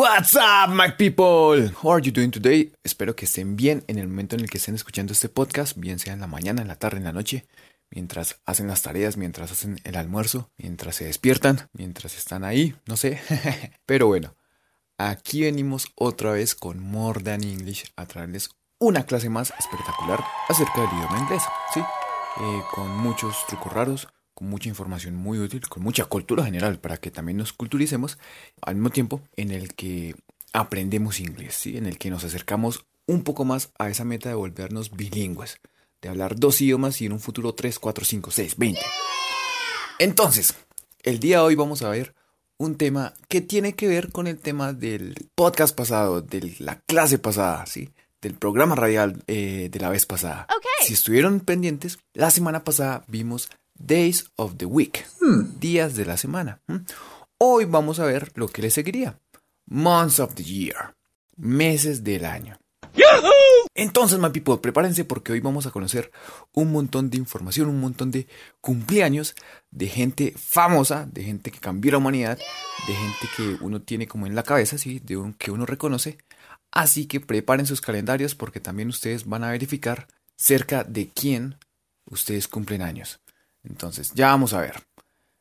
What's up, my people? How are you doing today? Espero que estén bien en el momento en el que estén escuchando este podcast, bien sea en la mañana, en la tarde, en la noche, mientras hacen las tareas, mientras hacen el almuerzo, mientras se despiertan, mientras están ahí, no sé. Pero bueno, aquí venimos otra vez con More Than English a traerles una clase más espectacular acerca del idioma inglés, ¿sí? Eh, con muchos trucos raros, con mucha información muy útil, con mucha cultura general para que también nos culturicemos, al mismo tiempo en el que aprendemos inglés, ¿sí? en el que nos acercamos un poco más a esa meta de volvernos bilingües, de hablar dos idiomas y en un futuro 3, 4, 5, 6, 20. Entonces, el día de hoy vamos a ver un tema que tiene que ver con el tema del podcast pasado, de la clase pasada, ¿sí? del programa radial eh, de la vez pasada. Si estuvieron pendientes, la semana pasada vimos Days of the Week, hmm. días de la semana. Hoy vamos a ver lo que le seguiría. Months of the Year, meses del año. Entonces, my people, prepárense porque hoy vamos a conocer un montón de información, un montón de cumpleaños de gente famosa, de gente que cambió la humanidad, de gente que uno tiene como en la cabeza, ¿sí? de un, que uno reconoce. Así que preparen sus calendarios porque también ustedes van a verificar cerca de quién ustedes cumplen años. Entonces, ya vamos a ver.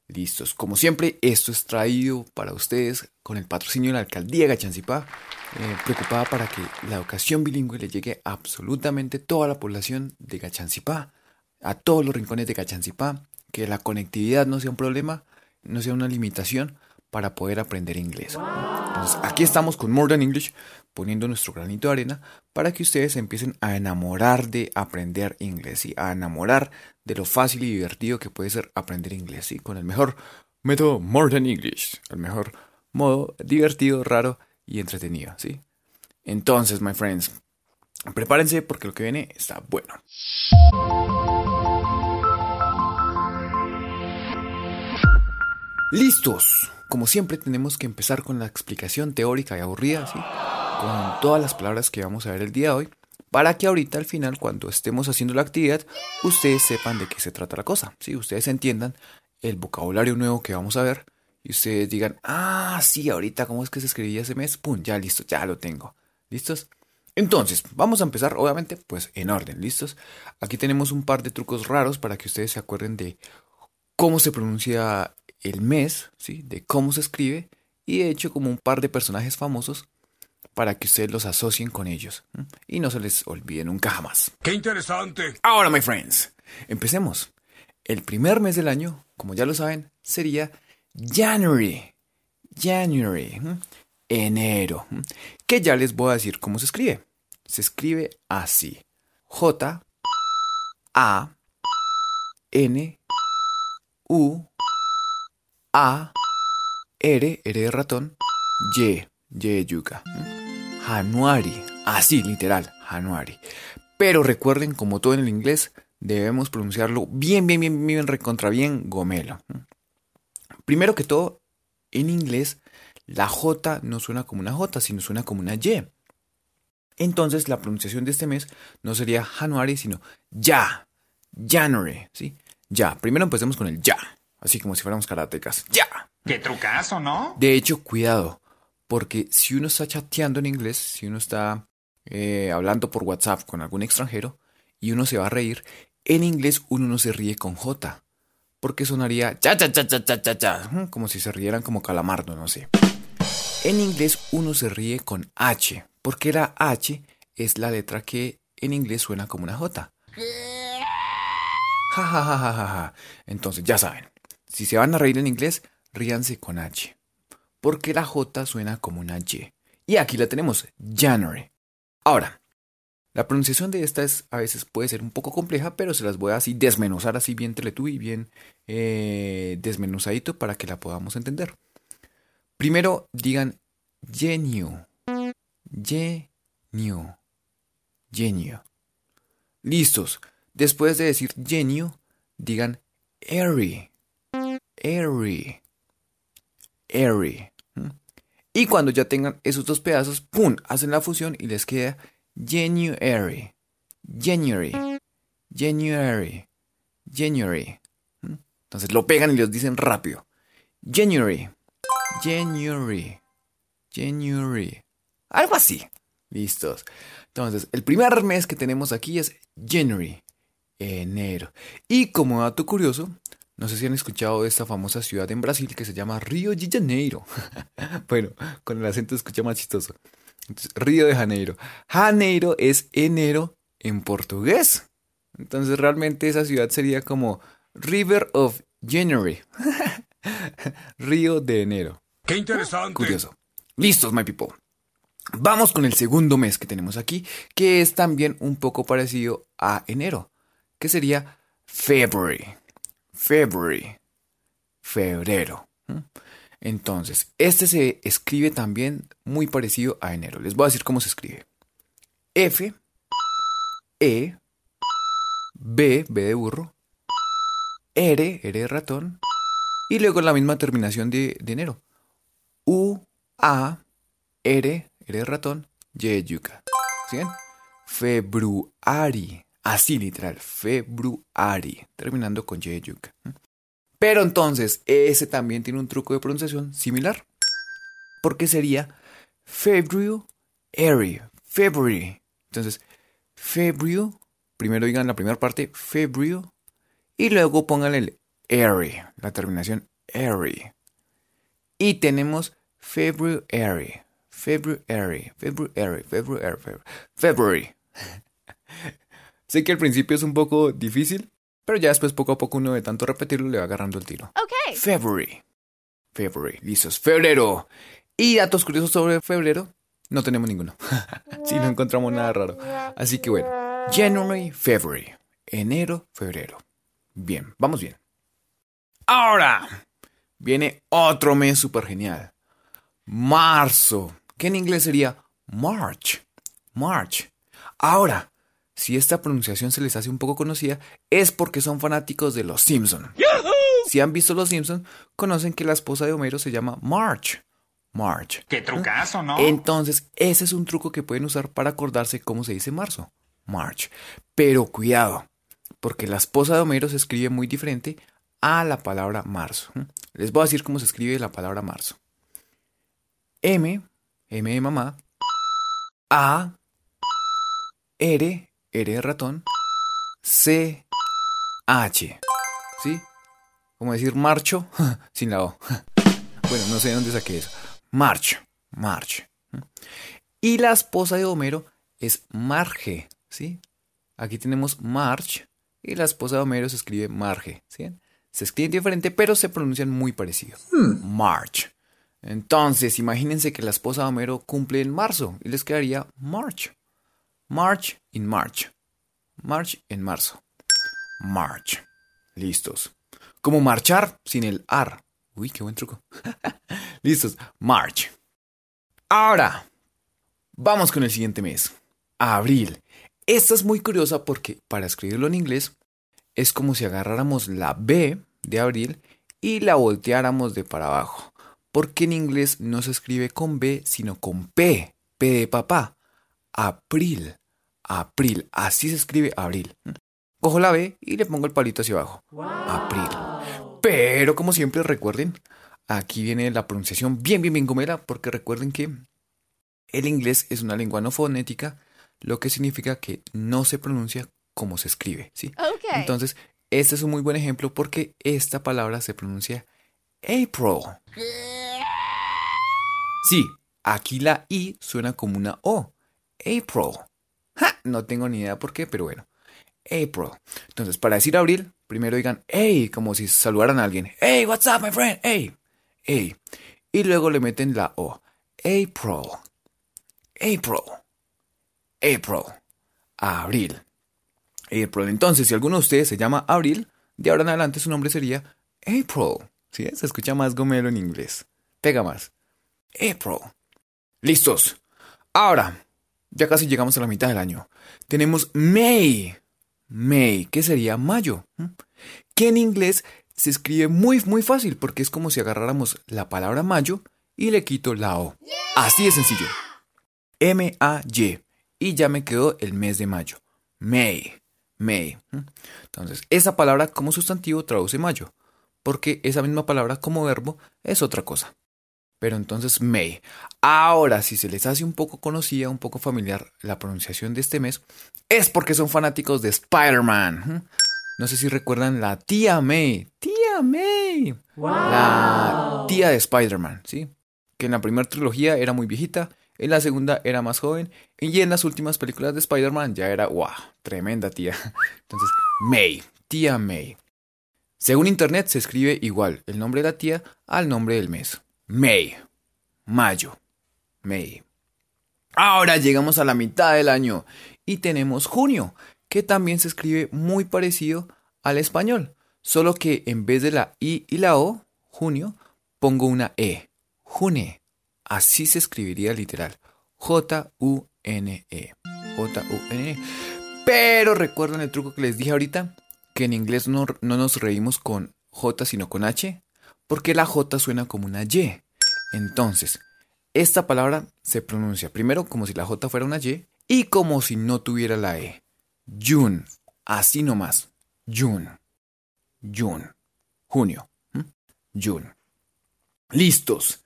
Listos. Como siempre, esto es traído para ustedes con el patrocinio de la alcaldía de Gachancipá, eh, preocupada para que la educación bilingüe le llegue a absolutamente toda la población de Gachancipá, a todos los rincones de Gachancipá, que la conectividad no sea un problema, no sea una limitación para poder aprender inglés. Entonces, aquí estamos con More Than English poniendo nuestro granito de arena para que ustedes empiecen a enamorar de aprender inglés y a enamorar de lo fácil y divertido que puede ser aprender inglés y con el mejor método More Than English, el mejor modo divertido, raro y entretenido, ¿sí? Entonces, my friends, prepárense porque lo que viene está bueno. Listos. Como siempre tenemos que empezar con la explicación teórica y aburrida, ¿sí? con todas las palabras que vamos a ver el día de hoy, para que ahorita al final, cuando estemos haciendo la actividad, ustedes sepan de qué se trata la cosa, ¿sí? ustedes entiendan el vocabulario nuevo que vamos a ver y ustedes digan, ah, sí, ahorita, ¿cómo es que se escribía ese mes? Pum, ya listo, ya lo tengo. ¿Listos? Entonces, vamos a empezar, obviamente, pues en orden, ¿listos? Aquí tenemos un par de trucos raros para que ustedes se acuerden de cómo se pronuncia el mes, ¿sí? De cómo se escribe y de hecho como un par de personajes famosos para que ustedes los asocien con ellos y no se les olvide nunca jamás. ¡Qué interesante! Ahora, my friends, empecemos. El primer mes del año, como ya lo saben, sería January. January. Enero. Que ya les voy a decir cómo se escribe. Se escribe así. J A N U A R R de ratón Y Y de yuca. Januari. Así, literal, Januari. Pero recuerden, como todo en el inglés, debemos pronunciarlo bien, bien, bien, bien, recontra bien, gomelo. Primero que todo, en inglés, la J no suena como una J, sino suena como una Y. Entonces, la pronunciación de este mes no sería Januari, sino ya. January, ¿sí? Ya. Primero empecemos con el ya. Así como si fuéramos karatecas. Ya. Qué trucazo, ¿no? De hecho, cuidado. Porque si uno está chateando en inglés, si uno está eh, hablando por WhatsApp con algún extranjero y uno se va a reír, en inglés uno no se ríe con J. Porque sonaría cha cha cha cha cha cha cha, como si se rieran como calamardo, no sé. En inglés uno se ríe con H, porque la H es la letra que en inglés suena como una J. Ja, ja, ja, ja, ja. Entonces, ya saben, si se van a reír en inglés, ríanse con H porque la J suena como una Y. Y aquí la tenemos, January. Ahora, la pronunciación de esta es, a veces puede ser un poco compleja, pero se las voy a así desmenuzar así bien teletú y bien eh, desmenuzadito para que la podamos entender. Primero digan genio, genio, genio. Listos. Después de decir genio, digan airy, airy airy. Y cuando ya tengan esos dos pedazos, ¡pum! Hacen la fusión y les queda January. January. January. January. Entonces lo pegan y les dicen rápido. January. January. January. Algo así. Listos. Entonces, el primer mes que tenemos aquí es January, enero. Y como dato curioso, no sé si han escuchado de esta famosa ciudad en Brasil que se llama Río de Janeiro. bueno, con el acento escucha más chistoso. Entonces, Río de Janeiro. Janeiro es enero en portugués. Entonces realmente esa ciudad sería como River of January. Río de enero. ¡Qué interesante! Curioso. Listos, my people. Vamos con el segundo mes que tenemos aquí, que es también un poco parecido a enero, que sería February. February. Febrero. Entonces, este se escribe también muy parecido a enero. Les voy a decir cómo se escribe. F, E, B, B de burro, R, R de ratón, y luego la misma terminación de, enero. U, A, R, R de ratón, Y de yuca. ¿Sí? Februari. Así literal, Februari. Terminando con Y. Pero entonces, ese también tiene un truco de pronunciación similar. Porque sería February. February. Entonces, February. Primero digan la primera parte, February. Y luego pongan el airy, la terminación airy. Y tenemos February. February, February, February, February. Sé que al principio es un poco difícil, pero ya después poco a poco uno de tanto repetirlo le va agarrando el tiro. Okay. February. February. Listos. Febrero. Y datos curiosos sobre febrero. No tenemos ninguno. Si no encontramos nada raro. Así que bueno. January, February. Enero, febrero. Bien, vamos bien. Ahora viene otro mes súper genial. Marzo. Que en inglés sería March. March. Ahora, si esta pronunciación se les hace un poco conocida, es porque son fanáticos de Los Simpson. Si han visto Los Simpson, conocen que la esposa de Homero se llama March. March. ¡Qué trucazo, ¿no? Entonces, ese es un truco que pueden usar para acordarse cómo se dice marzo. March. Pero cuidado, porque la esposa de Homero se escribe muy diferente a la palabra marzo. Les voy a decir cómo se escribe la palabra marzo. M, M de mamá, A, R, R de ratón, C, H. ¿Sí? Como decir marcho sin la O. Bueno, no sé de dónde saqué eso. March, March. Y la esposa de Homero es Marge, ¿sí? Aquí tenemos March y la esposa de Homero se escribe Marge, ¿sí? Se escriben diferente, pero se pronuncian muy parecido. March. Entonces, imagínense que la esposa de Homero cumple en marzo y les quedaría March. March in March. March en marzo. March. Listos. Como marchar sin el ar. Uy, qué buen truco. Listos. March. Ahora, vamos con el siguiente mes. Abril. Esta es muy curiosa porque para escribirlo en inglés es como si agarráramos la B de abril y la volteáramos de para abajo. Porque en inglés no se escribe con B, sino con P. P de papá. April. April. Así se escribe abril. Cojo la B y le pongo el palito hacia abajo. April. Pero como siempre recuerden, aquí viene la pronunciación bien, bien, bien gomera, porque recuerden que el inglés es una lengua no fonética, lo que significa que no se pronuncia como se escribe, ¿sí? Okay. Entonces, este es un muy buen ejemplo porque esta palabra se pronuncia April. Sí, aquí la I suena como una O. April. No tengo ni idea por qué, pero bueno. April. Entonces, para decir abril, primero digan hey, como si saludaran a alguien. Hey, what's up, my friend? Hey, hey. Y luego le meten la O. April. April. April. Abril. April. Entonces, si alguno de ustedes se llama Abril, de ahora en adelante su nombre sería April. ¿Sí? Se escucha más gomelo en inglés. Pega más. April. Listos. Ahora, ya casi llegamos a la mitad del año. Tenemos May. May, que sería mayo. Que en inglés se escribe muy, muy fácil porque es como si agarráramos la palabra mayo y le quito la O. Así de sencillo. M-A-Y. Y ya me quedó el mes de mayo. May. May. Entonces, esa palabra como sustantivo traduce mayo, porque esa misma palabra como verbo es otra cosa. Pero entonces May. Ahora, si se les hace un poco conocida, un poco familiar la pronunciación de este mes, es porque son fanáticos de Spider-Man. No sé si recuerdan la tía May. Tía May. La tía de Spider-Man, ¿sí? Que en la primera trilogía era muy viejita, en la segunda era más joven, y en las últimas películas de Spider-Man ya era, wow, tremenda tía. Entonces, May, tía May. Según internet se escribe igual el nombre de la tía al nombre del mes. May. Mayo. May. Ahora llegamos a la mitad del año y tenemos junio, que también se escribe muy parecido al español, solo que en vez de la I y la O, junio, pongo una E. June. Así se escribiría literal. J-U-N-E. J-U-N-E. Pero recuerden el truco que les dije ahorita, que en inglés no, no nos reímos con J sino con H, porque la J suena como una Y. Entonces, esta palabra se pronuncia primero como si la J fuera una Y y como si no tuviera la E. June. Así nomás. June. June. Junio. June. Listos.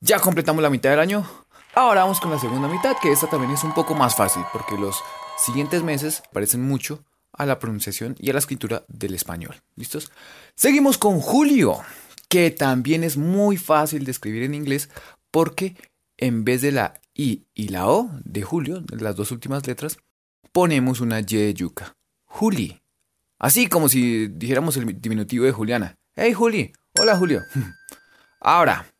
Ya completamos la mitad del año. Ahora vamos con la segunda mitad, que esta también es un poco más fácil, porque los siguientes meses parecen mucho a la pronunciación y a la escritura del español. ¿Listos? Seguimos con julio, que también es muy fácil de escribir en inglés porque en vez de la I y la O de julio, las dos últimas letras, ponemos una Y de yuca. Juli. Así como si dijéramos el diminutivo de Juliana. Hey Juli. Hola Julio. Ahora.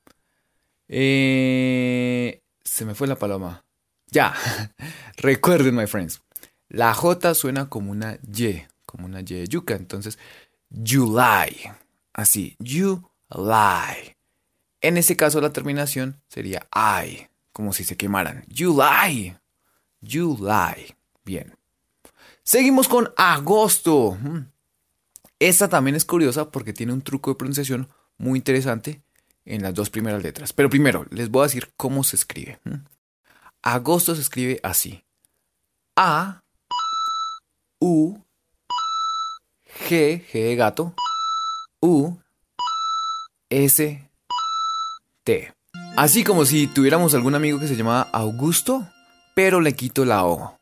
Eh, se me fue la paloma. Ya. Recuerden, my friends. La J suena como una Y, como una Y de yuca. Entonces, July. Así, July. En ese caso, la terminación sería I, como si se quemaran. July. July. Bien. Seguimos con agosto. Mm. Esta también es curiosa porque tiene un truco de pronunciación muy interesante en las dos primeras letras. Pero primero, les voy a decir cómo se escribe. Mm. Agosto se escribe así. A U, G, G de gato, U, S, T. Así como si tuviéramos algún amigo que se llamaba Augusto, pero le quito la O.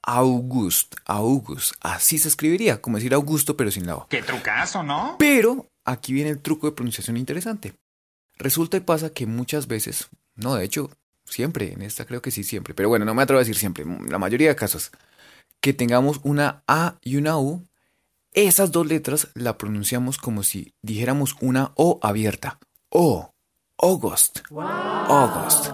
August, August, así se escribiría, como decir Augusto pero sin la O. Qué trucazo, ¿no? Pero aquí viene el truco de pronunciación interesante. Resulta y pasa que muchas veces, no, de hecho, siempre, en esta creo que sí, siempre, pero bueno, no me atrevo a decir siempre, la mayoría de casos, que tengamos una A y una U, esas dos letras la pronunciamos como si dijéramos una O abierta. O. August. August.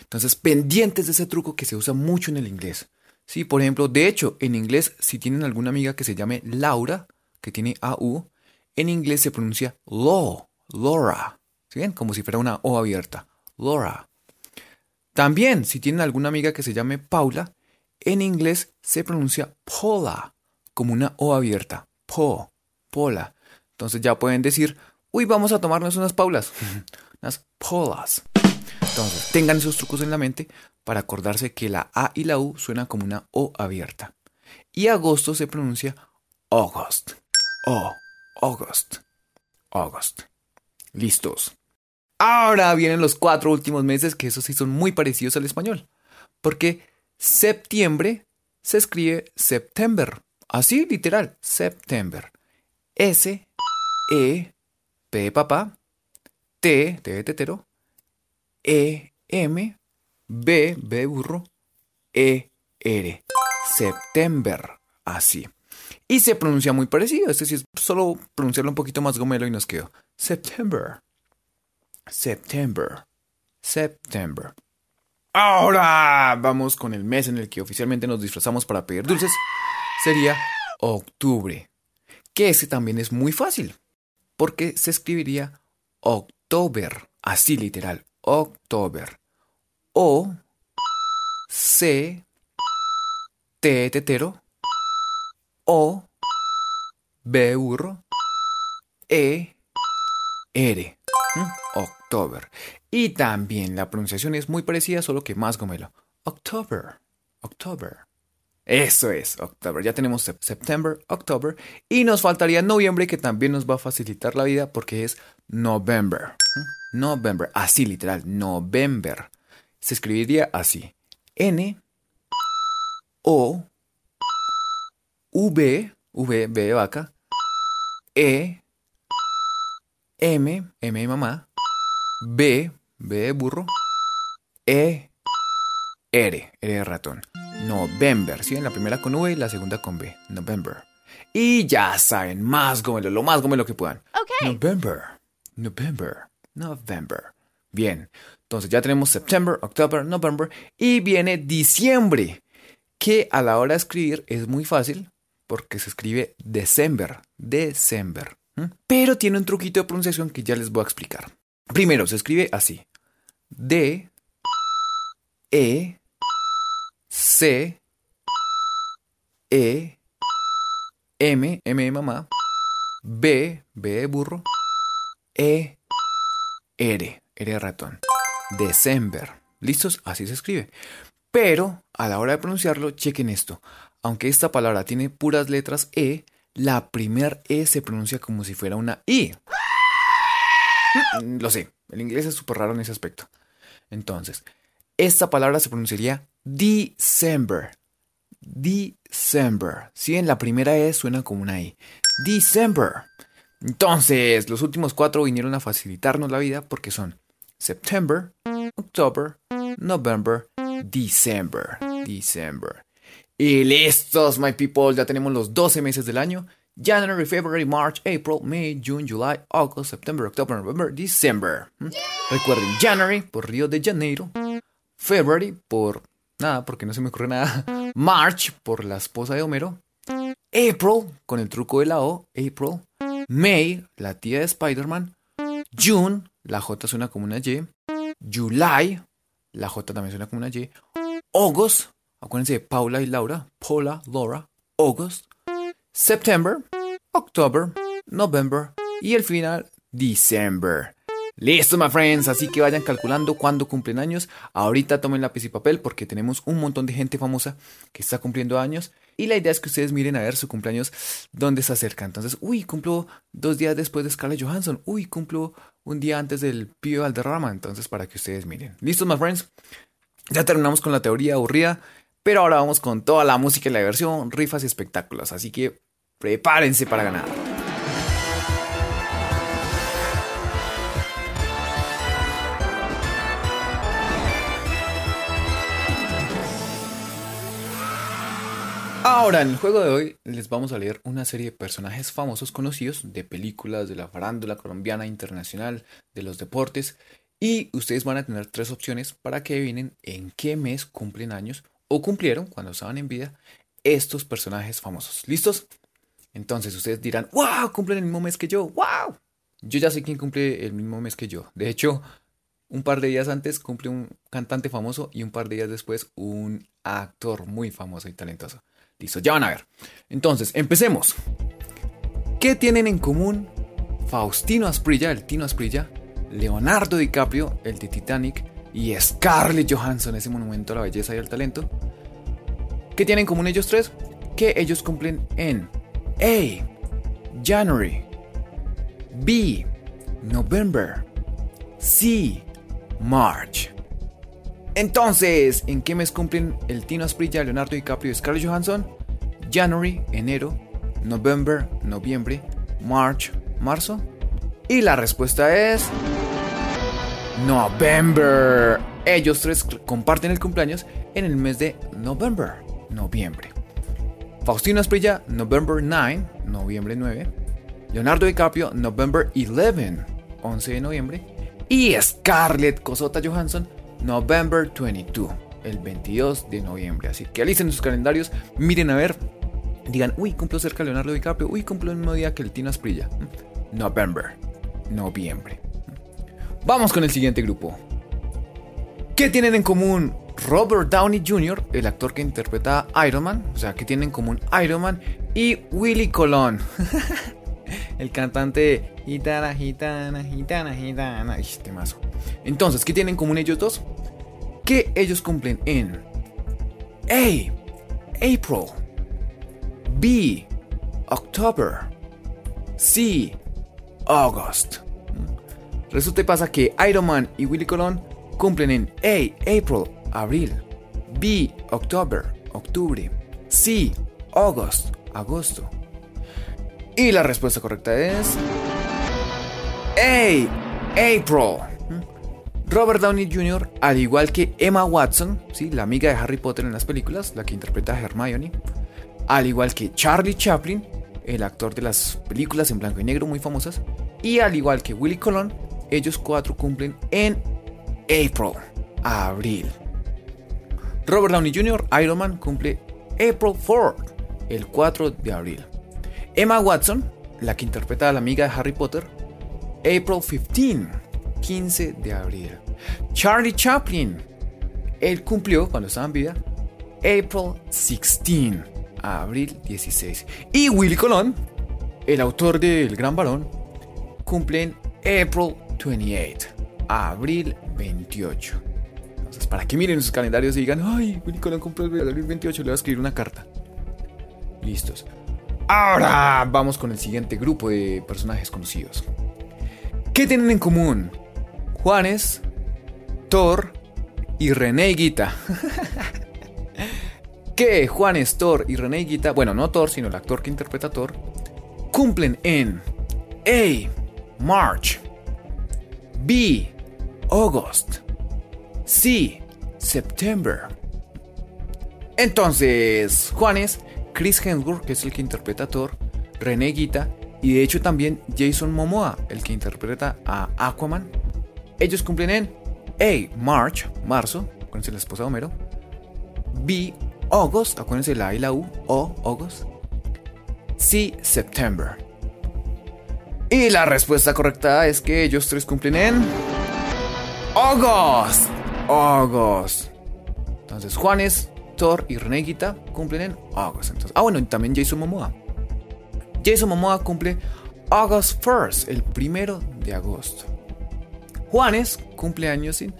Entonces, pendientes de ese truco que se usa mucho en el inglés. Sí, por ejemplo, de hecho, en inglés, si tienen alguna amiga que se llame Laura, que tiene AU, en inglés se pronuncia Law, Laura. ¿Sí? Como si fuera una O abierta. Laura. También, si tienen alguna amiga que se llame Paula, en inglés se pronuncia Paula, como una O abierta. Po, Pola. Entonces ya pueden decir, uy, vamos a tomarnos unas Paulas. unas Polas. Entonces, tengan esos trucos en la mente para acordarse que la A y la U suenan como una O abierta. Y agosto se pronuncia August. O, August. August. Listos. Ahora vienen los cuatro últimos meses que esos sí son muy parecidos al español. Porque septiembre se escribe September. Así literal, September. S, E, P de papá, T, T de tetero, E, M, B, B de burro, E, R. September. Así. Y se pronuncia muy parecido. Es decir, solo pronunciarlo un poquito más gomelo y nos quedó. September. September. September. Ahora vamos con el mes en el que oficialmente nos disfrazamos para pedir dulces. Sería octubre. Que ese también es muy fácil. Porque se escribiría October. Así literal. October. O. C. T tetero. O. B burro. E. R. October. Y también la pronunciación es muy parecida, solo que más gomelo. October. October. Eso es, October. Ya tenemos September, October. Y nos faltaría noviembre, que también nos va a facilitar la vida porque es November. November. Así literal, November. Se escribiría así. N O V V B de vaca E M M de mamá B B de burro E R R de ratón. November, ¿sí? En la primera con V y la segunda con B. November. Y ya saben, más gómelo, lo más gómelo que puedan. Okay. November, November, November. Bien, entonces ya tenemos September, October, November y viene diciembre, que a la hora de escribir es muy fácil porque se escribe December, December. Pero tiene un truquito de pronunciación que ya les voy a explicar. Primero se escribe así: D, E, C, E, M, M de mamá, B, B de burro, E, R, R de ratón. December. ¿Listos? Así se escribe. Pero a la hora de pronunciarlo, chequen esto. Aunque esta palabra tiene puras letras E, la primer E se pronuncia como si fuera una I. Mm, Lo sé, el inglés es súper raro en ese aspecto. Entonces, esta palabra se pronunciaría December. December. Si en la primera E suena como una I. December. Entonces, los últimos cuatro vinieron a facilitarnos la vida porque son September, October, November, December. December. Y listos, my people. Ya tenemos los 12 meses del año. January, February, March, April, May, June, July, August, September, October, November, December. ¿Mm? Recuerden, January por Río de Janeiro. February por nada, porque no se me ocurre nada. March por la esposa de Homero. April con el truco de la O, April. May, la tía de Spider-Man. June, la J suena como una Y. July, la J también suena como una Y. August, acuérdense de Paula y Laura. Paula, Laura, August. September, October, November y el final, December. Listo, my friends, así que vayan calculando cuándo cumplen años. Ahorita tomen lápiz y papel porque tenemos un montón de gente famosa que está cumpliendo años. Y la idea es que ustedes miren a ver su cumpleaños dónde se acerca. Entonces, uy, cumplo dos días después de Scarlett Johansson. Uy, cumplo un día antes del Pío Valderrama. Entonces, para que ustedes miren. ¿Listos, my friends? Ya terminamos con la teoría aburrida. Pero ahora vamos con toda la música y la diversión, rifas y espectáculos. Así que prepárense para ganar. Ahora, en el juego de hoy les vamos a leer una serie de personajes famosos conocidos de películas, de la farándula colombiana internacional, de los deportes. Y ustedes van a tener tres opciones para que adivinen en qué mes cumplen años o cumplieron cuando estaban en vida estos personajes famosos. ¿Listos? Entonces ustedes dirán, wow, cumplen el mismo mes que yo, wow. Yo ya sé quién cumple el mismo mes que yo. De hecho, un par de días antes cumple un cantante famoso y un par de días después un actor muy famoso y talentoso. Listo, ya van a ver. Entonces, empecemos. ¿Qué tienen en común Faustino Asprilla, el Tino Asprilla, Leonardo DiCaprio, el de Titanic, y Scarlett Johansson, ese monumento a la belleza y al talento? ¿Qué tienen en común ellos tres? Que ellos cumplen en A. January. B. November. C. March. Entonces, ¿en qué mes cumplen el Tino Asprilla, Leonardo DiCaprio y Scarlett Johansson? January, enero, November, noviembre, March, marzo. Y la respuesta es November. Ellos tres comparten el cumpleaños en el mes de November, noviembre. Faustino Asprilla, November 9, noviembre 9. Leonardo DiCaprio, November 11, 11 de noviembre. Y Scarlett Cosota Johansson, November 22, el 22 de noviembre. Así que alicen sus calendarios, miren a ver, digan, uy, cumplo cerca Leonardo DiCaprio, uy, cumplo el mismo día que el Tino Asprilla. November, noviembre. Vamos con el siguiente grupo. ¿Qué tienen en común Robert Downey Jr., el actor que interpreta a Iron Man? O sea, ¿qué tienen en común Iron Man y Willy Colón? el cantante Gitana, Gitana, Gitana, Gitana. Ish, temazo. Entonces, ¿qué tienen en común ellos dos? Que ellos cumplen en A. April. B. October. C. August. Resulta y pasa que Iron Man y Willy Colón cumplen en A, April, abril, B, October, octubre, C, August, agosto. Y la respuesta correcta es A, April. Robert Downey Jr., al igual que Emma Watson, ¿sí? la amiga de Harry Potter en las películas, la que interpreta a Hermione, al igual que Charlie Chaplin, el actor de las películas en blanco y negro muy famosas, y al igual que Willy Colon, ellos cuatro cumplen en April, abril. Robert Downey Jr., Iron Man, cumple April 4, el 4 de abril. Emma Watson, la que interpreta a la amiga de Harry Potter, April 15, 15 de abril. Charlie Chaplin, él cumplió cuando estaba en vida, April 16, abril 16. Y Willy Colón, el autor del Gran Balón, cumple en April 28, abril 28. Entonces, para que miren sus calendarios y digan, ay, Willy Colón cumple el abril 28, le voy a escribir una carta. Listos. Ahora vamos con el siguiente grupo de personajes conocidos. ¿Qué tienen en común? Juanes, Thor y René Guita. que Juanes, Thor y René Guita, bueno, no Thor, sino el actor que interpreta a Thor, cumplen en A. March, B. August, C. September. Entonces, Juanes, Chris Hemsworth, que es el que interpreta a Thor, René Guita y de hecho también Jason Momoa, el que interpreta a Aquaman, ellos cumplen en A. March, marzo, acuérdense la esposa de Homero. B. August, acuérdense la A y la U, O, August. C. September. Y la respuesta correcta es que ellos tres cumplen en August. August. Entonces Juanes, Thor y Reneguita cumplen en August. Entonces, ah, bueno, y también Jason Momoa. Jason Momoa cumple August 1st, el primero de agosto. Juanes cumple años en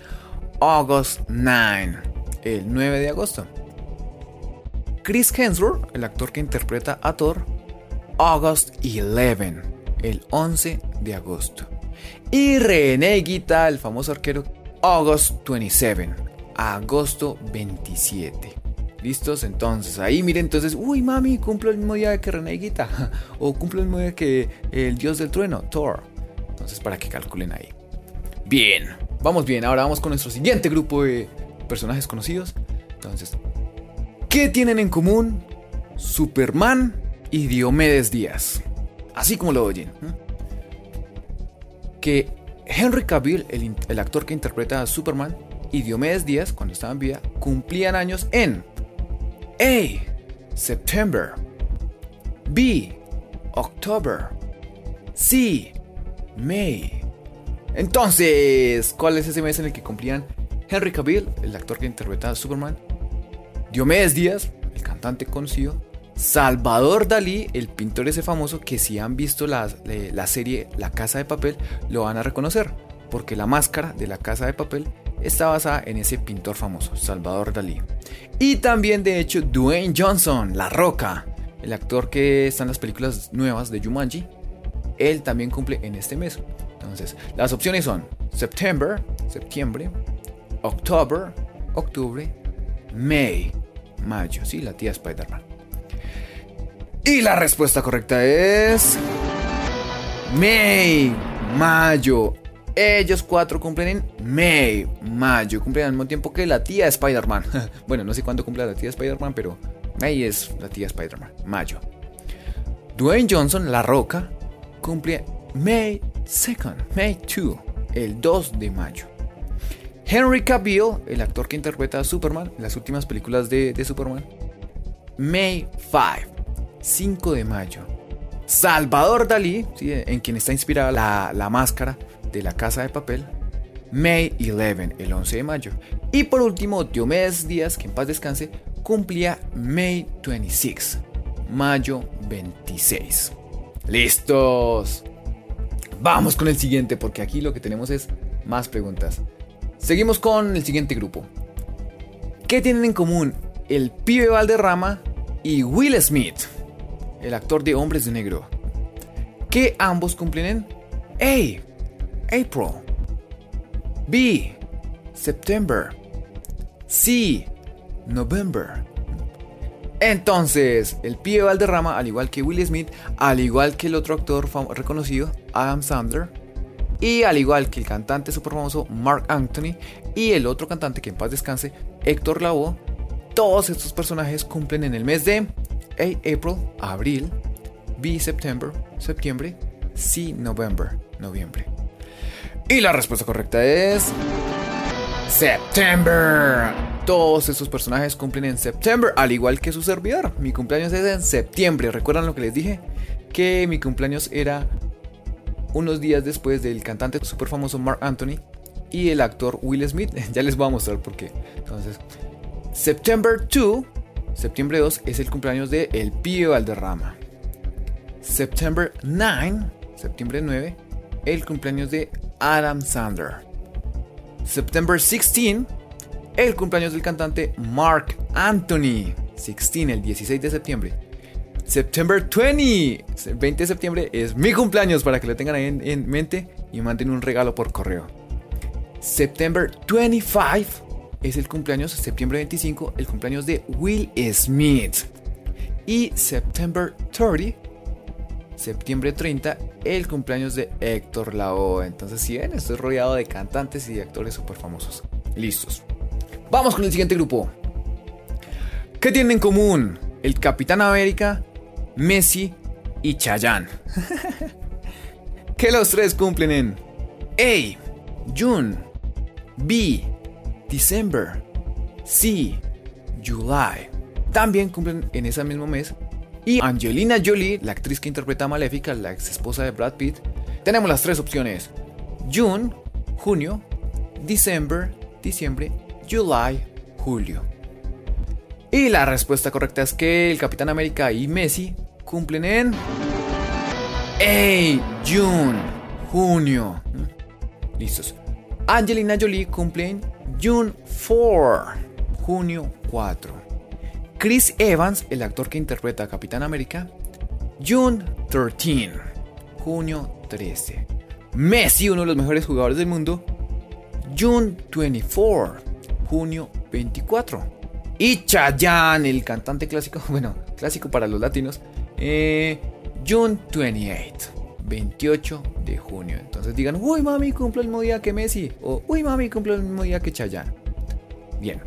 August 9, el 9 de agosto. Chris Hemsworth, el actor que interpreta a Thor, August 11, el 11 de agosto. Y René Guita, el famoso arquero, August 27, agosto 27. ¿Listos? Entonces, ahí miren, entonces, uy, mami, cumplo el mismo día que René Guita. O cumplo el mismo día que el dios del trueno, Thor. Entonces, para que calculen ahí. Bien, vamos bien. Ahora vamos con nuestro siguiente grupo de personajes conocidos. Entonces, ¿qué tienen en común Superman y Diomedes Díaz? Así como lo oyen. Que Henry Cavill, el, el, actor que interpreta a Superman, y Diomedes Díaz, cuando estaban en vida, cumplían años en A. September. B. October. C. May. Entonces, ¿cuál es ese mes en el que cumplían Henry Cavill, el actor que interpreta a Superman? Diomedes Díaz, el cantante conocido. Salvador Dalí, el pintor ese famoso que si han visto la, la serie La Casa de Papel, lo van a reconocer. Porque la máscara de La Casa de Papel está basada en ese pintor famoso, Salvador Dalí. Y también, de hecho, Dwayne Johnson, La Roca, el actor que está en las películas nuevas de Jumanji, él también cumple en este mes. Entonces, las opciones son September, septiembre, October, octubre, May, mayo. Sí, la tía Spider-Man. Y la respuesta correcta es. May, mayo. Ellos cuatro cumplen en May, mayo. Cumplen al mismo tiempo que la tía Spider-Man. bueno, no sé cuándo cumple la tía Spider-Man, pero May es la tía Spider-Man, mayo. Dwayne Johnson, La Roca, cumple May 2nd, May 2, el 2 de mayo. Henry Cavill, el actor que interpreta a Superman en las últimas películas de, Superman, May 5, 5 de mayo. Salvador Dalí, en quien está inspirada la, la máscara de la casa de papel, May 11, el 11 de mayo. Y por último, Diomedes Díaz, que en paz descanse, cumplía May 26, mayo 26. ¡Listos! Vamos con el siguiente, porque aquí lo que tenemos es más preguntas. Seguimos con el siguiente grupo. ¿Qué tienen en común el pibe Valderrama y Will Smith, el actor de Hombres de Negro? Que ambos cumplen en A, April, B. September. C. November. Entonces, el pibe Valderrama, al igual que Will Smith, al igual que el otro actor reconocido, Adam Sandler, y al igual que el cantante super famoso Mark Anthony y el otro cantante que en paz descanse, Héctor Lavoe, todos estos personajes cumplen en el mes de A. April, abril, B. September, septiembre, C. November, noviembre. Y la respuesta correcta es September. Todos estos personajes cumplen en septiembre, al igual que su servidor. Mi cumpleaños es en septiembre. ¿Recuerdan lo que les dije? Que mi cumpleaños era unos días después del cantante super famoso Mark Anthony y el actor Will Smith. ya les voy a mostrar por qué. Entonces, September 2, septiembre 2 es el cumpleaños de El Pío Valderrama. September 9, septiembre 9, el cumpleaños de Adam Sandler. September 16, el cumpleaños del cantante Mark Anthony. 16, el 16 de septiembre. September 20, el 20 de septiembre es mi cumpleaños para que lo tengan ahí en, mente y manden un regalo por correo. September 25 es el cumpleaños, septiembre 25, el cumpleaños de Will Smith. Y September 30, septiembre 30, el cumpleaños de Héctor Lavoe. Entonces, si ven, estoy rodeado de cantantes y de actores súper famosos. Listos. Vamos con el siguiente grupo. ¿Qué tienen en común el Capitán América, Messi y Chayanne? que los tres cumplen en A. June, B. December, C. July. También cumplen en ese mismo mes y Angelina Jolie, la actriz que interpreta a Maléfica, la ex esposa de Brad Pitt. Tenemos las tres opciones: June, junio, December, diciembre, July, julio. Y la respuesta correcta es que el Capitán América y Messi cumplen en Hey, June, junio. Listos. Angelina Jolie cumple en June 4, junio 4. Chris Evans, el actor que interpreta a Capitán América, June 13, junio 13. Messi, uno de los mejores jugadores del mundo, June 24, junio 24. Y Chayanne, el cantante clásico, bueno, clásico para los latinos, eh, June 28, 28 de junio. Entonces digan, uy mami, cumple el mismo día que Messi. O uy mami, cumple el mismo día que Chayanne. Bien,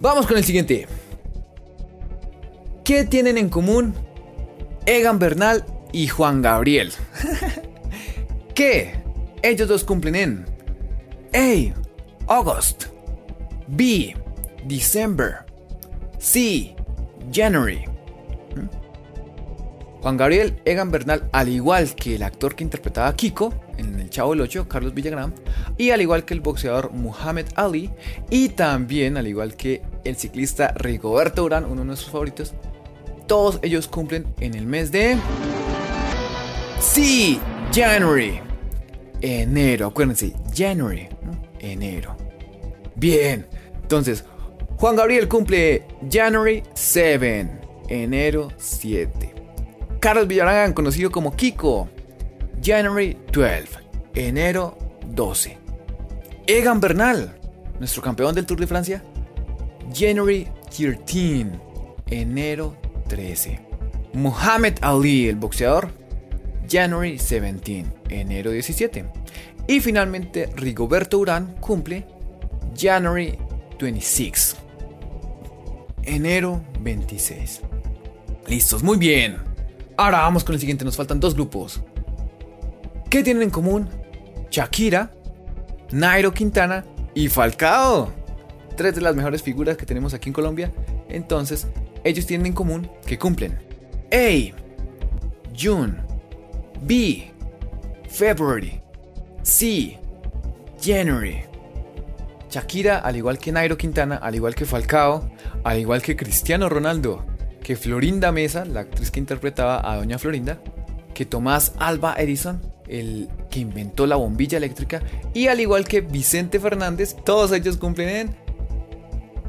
vamos con el siguiente. ¿Qué tienen en común Egan Bernal y Juan Gabriel? ¿Qué? Ellos dos cumplen en A. August B. December C. January ¿Mm? Juan Gabriel Egan Bernal, al igual que el actor que interpretaba a Kiko en El Chavo del 8, Carlos Villagrán, y al igual que el boxeador Muhammad Ali, y también al igual que el ciclista Rigoberto Urán, uno de nuestros favoritos, todos ellos cumplen en el mes de... Sí, January. Enero, acuérdense, January, enero. Bien, entonces, Juan Gabriel cumple January 7, enero 7. Carlos Villarán, conocido como Kiko, January 12, enero 12. Egan Bernal, nuestro campeón del Tour de Francia, January 13, enero 13. Muhammad Ali, el boxeador, January 17, enero 17. Y finalmente Rigoberto Urán cumple January 26, enero 26. Listos, muy bien. Ahora vamos con el siguiente, nos faltan dos grupos. ¿Qué tienen en común? Shakira, Nairo Quintana y Falcao. Tres de las mejores figuras que tenemos aquí en Colombia. Entonces, ellos tienen en común que cumplen A. June B. February C. January Shakira, al igual que Nairo Quintana, al igual que Falcao, al igual que Cristiano Ronaldo, que Florinda Mesa, la actriz que interpretaba a Doña Florinda, que Tomás Alba Edison, el que inventó la bombilla eléctrica, y al igual que Vicente Fernández, todos ellos cumplen en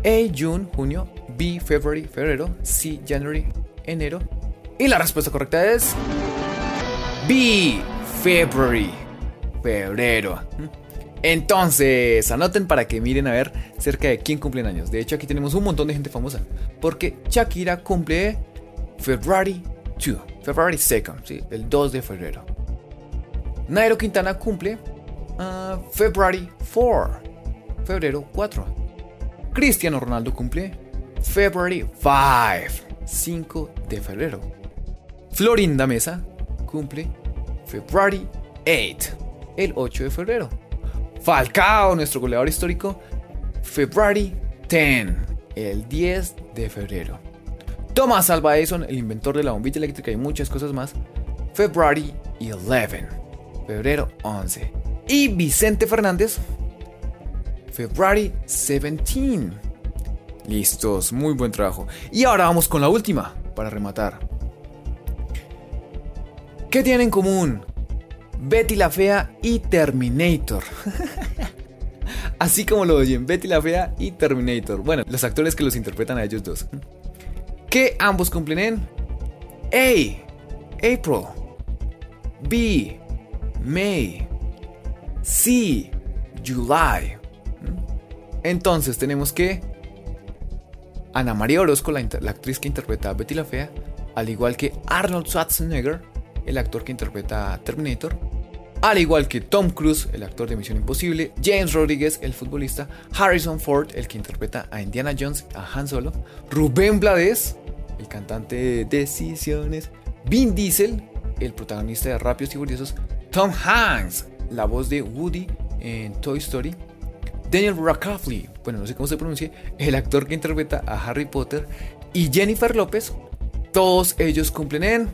A. June, junio, B, February, febrero, C, January, enero. Y la respuesta correcta es B, February, febrero. Entonces, anoten para que miren a ver cerca de quién cumplen años. De hecho, aquí tenemos un montón de gente famosa. Porque Shakira cumple February 2, February 2nd, ¿sí? el 2 de febrero. Nairo Quintana cumple uh, February 4, febrero 4. Cristiano Ronaldo cumple February 5, 5 de febrero. Florinda Mesa cumple February 8, el 8 de febrero. Falcao, nuestro goleador histórico, February 10, el 10 de febrero. Thomas Alva Edison, el inventor de la bombilla eléctrica y muchas cosas más, February 11, febrero 11. Y Vicente Fernández, February 17. Listos, muy buen trabajo. Y ahora vamos con la última, para rematar. ¿Qué tienen en común? Betty la Fea y Terminator. Así como lo oyen, Betty la Fea y Terminator. Bueno, los actores que los interpretan a ellos dos. ¿Qué ambos cumplen en A. April. B. May. C. July. Entonces tenemos que Ana María Orozco, la, actriz que interpreta a Betty la Fea, al igual que Arnold Schwarzenegger, el actor que interpreta a Terminator, al igual que Tom Cruise, el actor de Misión Imposible, James Rodriguez, el futbolista, Harrison Ford, el que interpreta a Indiana Jones, a Han Solo, Rubén Blades, el cantante de Decisiones, Vin Diesel, el protagonista de Rápidos y Furiosos, Tom Hanks, la voz de Woody en Toy Story, Daniel Radcliffe, bueno, no sé cómo se pronuncia, el actor que interpreta a Harry Potter, y Jennifer López, todos ellos cumplen en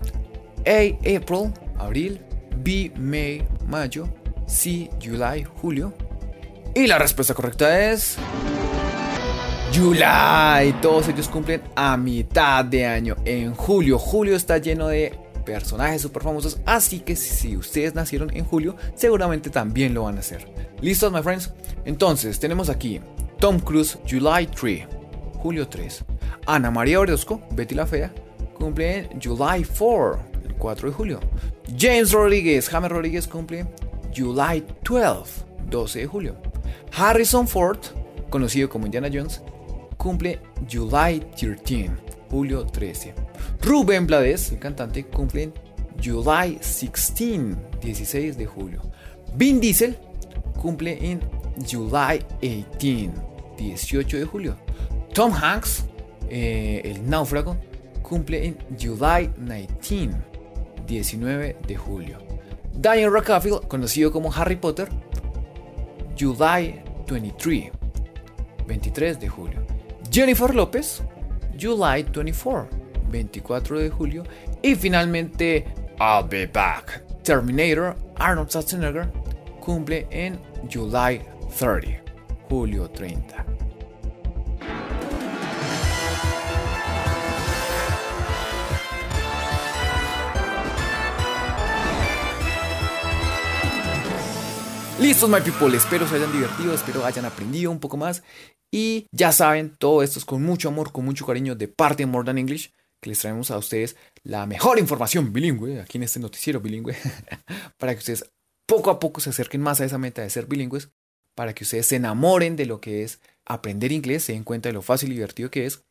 A. April, abril, B. May, mayo, C. July, julio. Y la respuesta correcta es... July. Todos ellos cumplen a mitad de año. En julio. Julio está lleno de personajes super famosos. Así que si ustedes nacieron en julio, seguramente también lo van a hacer. ¿Listos, my friends? Entonces, tenemos aquí Tom Cruise, July 3. Julio 3. Ana María Orozco, Betty la Fea, cumple July 4. El 4 de julio. James Rodriguez, James Rodríguez cumple July 12. 12 de julio. Harrison Ford, conocido como Indiana Jones, cumple July 13, julio 13. Rubén Blades, el cantante, cumple en July 16, 16 de julio. Vin Diesel cumple en July 18, 18 de julio. Tom Hanks, eh, el náufrago, cumple en July 19, 19 de julio. Daniel Radcliffe, conocido como Harry Potter, July 23, 23 de julio. Jennifer López, July 24, 24 de julio. Y finalmente, I'll be back. Terminator, Arnold Schwarzenegger, cumple en July 30, julio 30. Listos, my people. Espero se hayan divertido, espero hayan aprendido un poco más. Y ya saben, todo esto es con mucho amor, con mucho cariño de parte de More Than English, que les traemos a ustedes la mejor información bilingüe aquí en este noticiero bilingüe, para que ustedes poco a poco se acerquen más a esa meta de ser bilingües, para que ustedes se enamoren de lo que es aprender inglés, se den cuenta de lo fácil y divertido que es,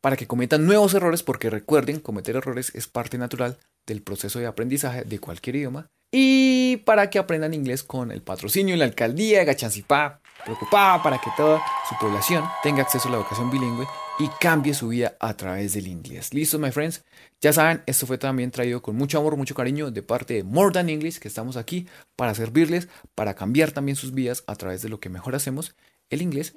para que cometan nuevos errores, porque recuerden, cometer errores es parte natural del proceso de aprendizaje de cualquier idioma, y para que aprendan inglés con el patrocinio y la alcaldía de Gachancipá, preocupada para que toda su población tenga acceso a la educación bilingüe y cambie su vida a través del inglés. ¿Listos, my friends? Ya saben, esto fue también traído con mucho amor, mucho cariño de parte de More Than English, que estamos aquí para servirles, para cambiar también sus vidas a través de lo que mejor hacemos, el inglés.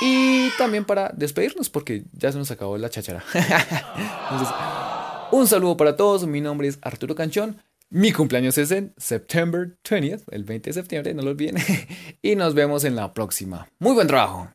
Y también para despedirnos, porque ya se nos acabó la cháchara. Entonces, un saludo para todos, mi nombre es Arturo Canchón. Mi cumpleaños es en September 20th, el 20 de septiembre, no lo olviden. Y nos vemos en la próxima. Muy buen trabajo.